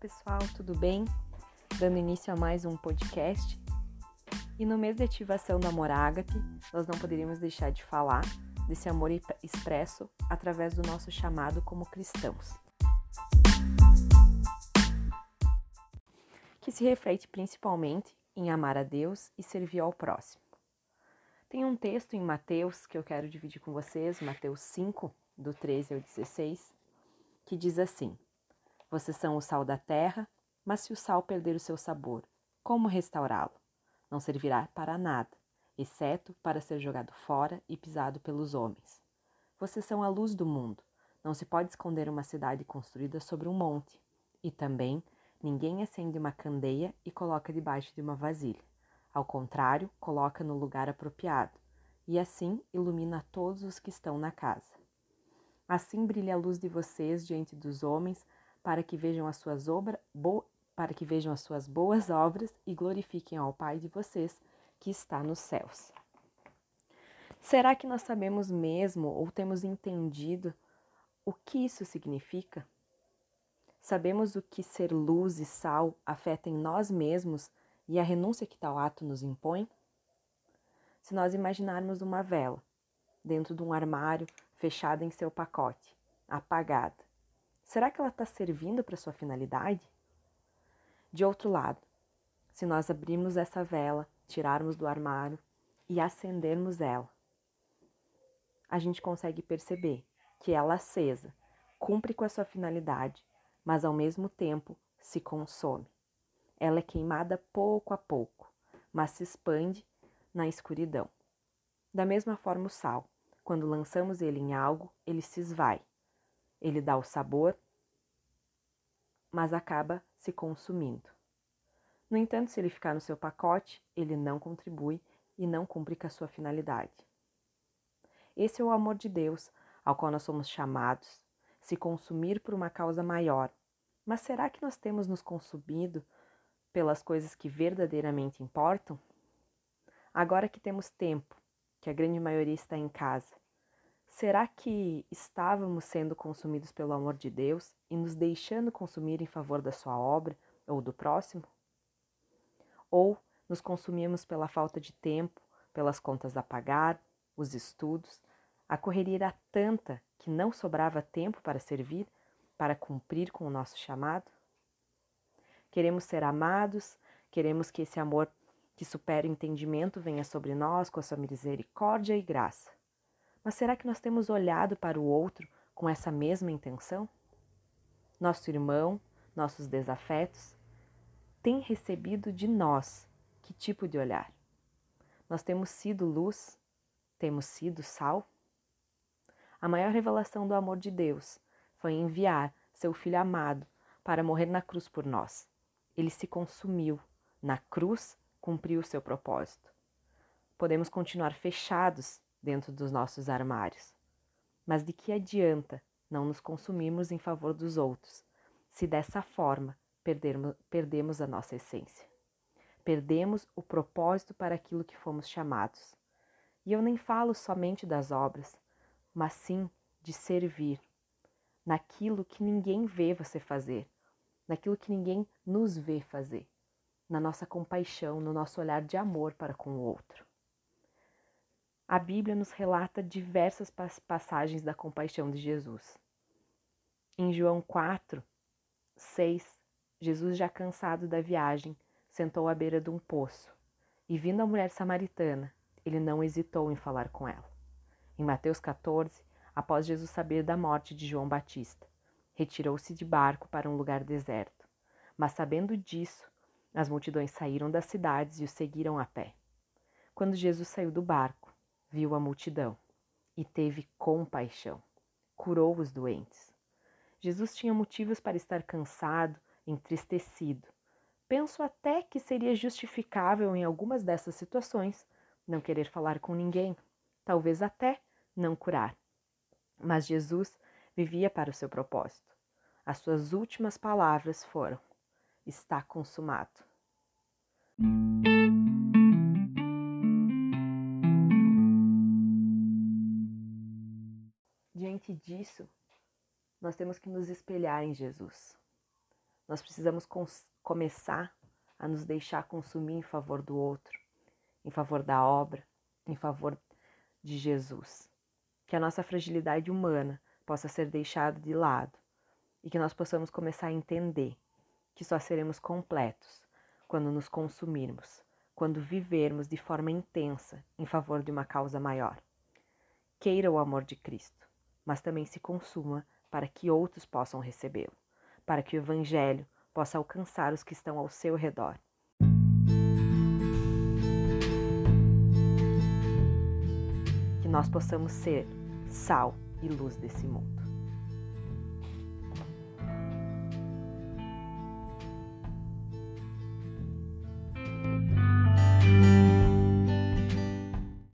pessoal, tudo bem? Dando início a mais um podcast. E no mês de ativação do amor ágape, nós não poderíamos deixar de falar desse amor expresso através do nosso chamado como cristãos. Que se reflete principalmente em amar a Deus e servir ao próximo. Tem um texto em Mateus que eu quero dividir com vocês, Mateus 5, do 13 ao 16, que diz assim: vocês são o sal da terra, mas se o sal perder o seu sabor, como restaurá-lo? Não servirá para nada, exceto para ser jogado fora e pisado pelos homens. Vocês são a luz do mundo. Não se pode esconder uma cidade construída sobre um monte. E também, ninguém acende uma candeia e coloca debaixo de uma vasilha. Ao contrário, coloca no lugar apropriado, e assim ilumina todos os que estão na casa. Assim brilha a luz de vocês diante dos homens, para que vejam as suas obras, para que vejam as suas boas obras e glorifiquem ao Pai de vocês que está nos céus. Será que nós sabemos mesmo ou temos entendido o que isso significa? Sabemos o que ser luz e sal afeta em nós mesmos e a renúncia que tal ato nos impõe? Se nós imaginarmos uma vela dentro de um armário fechada em seu pacote, apagada, Será que ela está servindo para sua finalidade? De outro lado, se nós abrirmos essa vela, tirarmos do armário e acendermos ela, a gente consegue perceber que ela acesa cumpre com a sua finalidade, mas ao mesmo tempo se consome. Ela é queimada pouco a pouco, mas se expande na escuridão. Da mesma forma, o sal, quando lançamos ele em algo, ele se esvai, ele dá o sabor, mas acaba se consumindo. No entanto, se ele ficar no seu pacote, ele não contribui e não cumpre com a sua finalidade. Esse é o amor de Deus ao qual nós somos chamados, se consumir por uma causa maior. Mas será que nós temos nos consumido pelas coisas que verdadeiramente importam? Agora que temos tempo, que a grande maioria está em casa, Será que estávamos sendo consumidos pelo amor de Deus e nos deixando consumir em favor da sua obra ou do próximo? Ou nos consumíamos pela falta de tempo, pelas contas a pagar, os estudos, a correria era tanta que não sobrava tempo para servir, para cumprir com o nosso chamado? Queremos ser amados, queremos que esse amor que supera o entendimento venha sobre nós com a sua misericórdia e graça. Mas será que nós temos olhado para o outro com essa mesma intenção? Nosso irmão, nossos desafetos, tem recebido de nós que tipo de olhar? Nós temos sido luz? Temos sido sal? A maior revelação do amor de Deus foi enviar seu Filho amado para morrer na cruz por nós. Ele se consumiu. Na cruz, cumpriu o seu propósito. Podemos continuar fechados dentro dos nossos armários. Mas de que adianta não nos consumirmos em favor dos outros, se dessa forma perdermos, perdemos a nossa essência? Perdemos o propósito para aquilo que fomos chamados. E eu nem falo somente das obras, mas sim de servir, naquilo que ninguém vê você fazer, naquilo que ninguém nos vê fazer, na nossa compaixão, no nosso olhar de amor para com o outro. A Bíblia nos relata diversas passagens da compaixão de Jesus. Em João 4, 6, Jesus, já cansado da viagem, sentou à beira de um poço e, vindo a mulher samaritana, ele não hesitou em falar com ela. Em Mateus 14, após Jesus saber da morte de João Batista, retirou-se de barco para um lugar deserto. Mas sabendo disso, as multidões saíram das cidades e o seguiram a pé. Quando Jesus saiu do barco, viu a multidão e teve compaixão. Curou os doentes. Jesus tinha motivos para estar cansado, entristecido. Penso até que seria justificável em algumas dessas situações não querer falar com ninguém, talvez até não curar. Mas Jesus vivia para o seu propósito. As suas últimas palavras foram: Está consumado. Diante disso, nós temos que nos espelhar em Jesus. Nós precisamos começar a nos deixar consumir em favor do outro, em favor da obra, em favor de Jesus. Que a nossa fragilidade humana possa ser deixada de lado e que nós possamos começar a entender que só seremos completos quando nos consumirmos, quando vivermos de forma intensa em favor de uma causa maior. Queira o amor de Cristo, mas também se consuma para que outros possam recebê-lo, para que o Evangelho possa alcançar os que estão ao seu redor. Que nós possamos ser sal e luz desse mundo.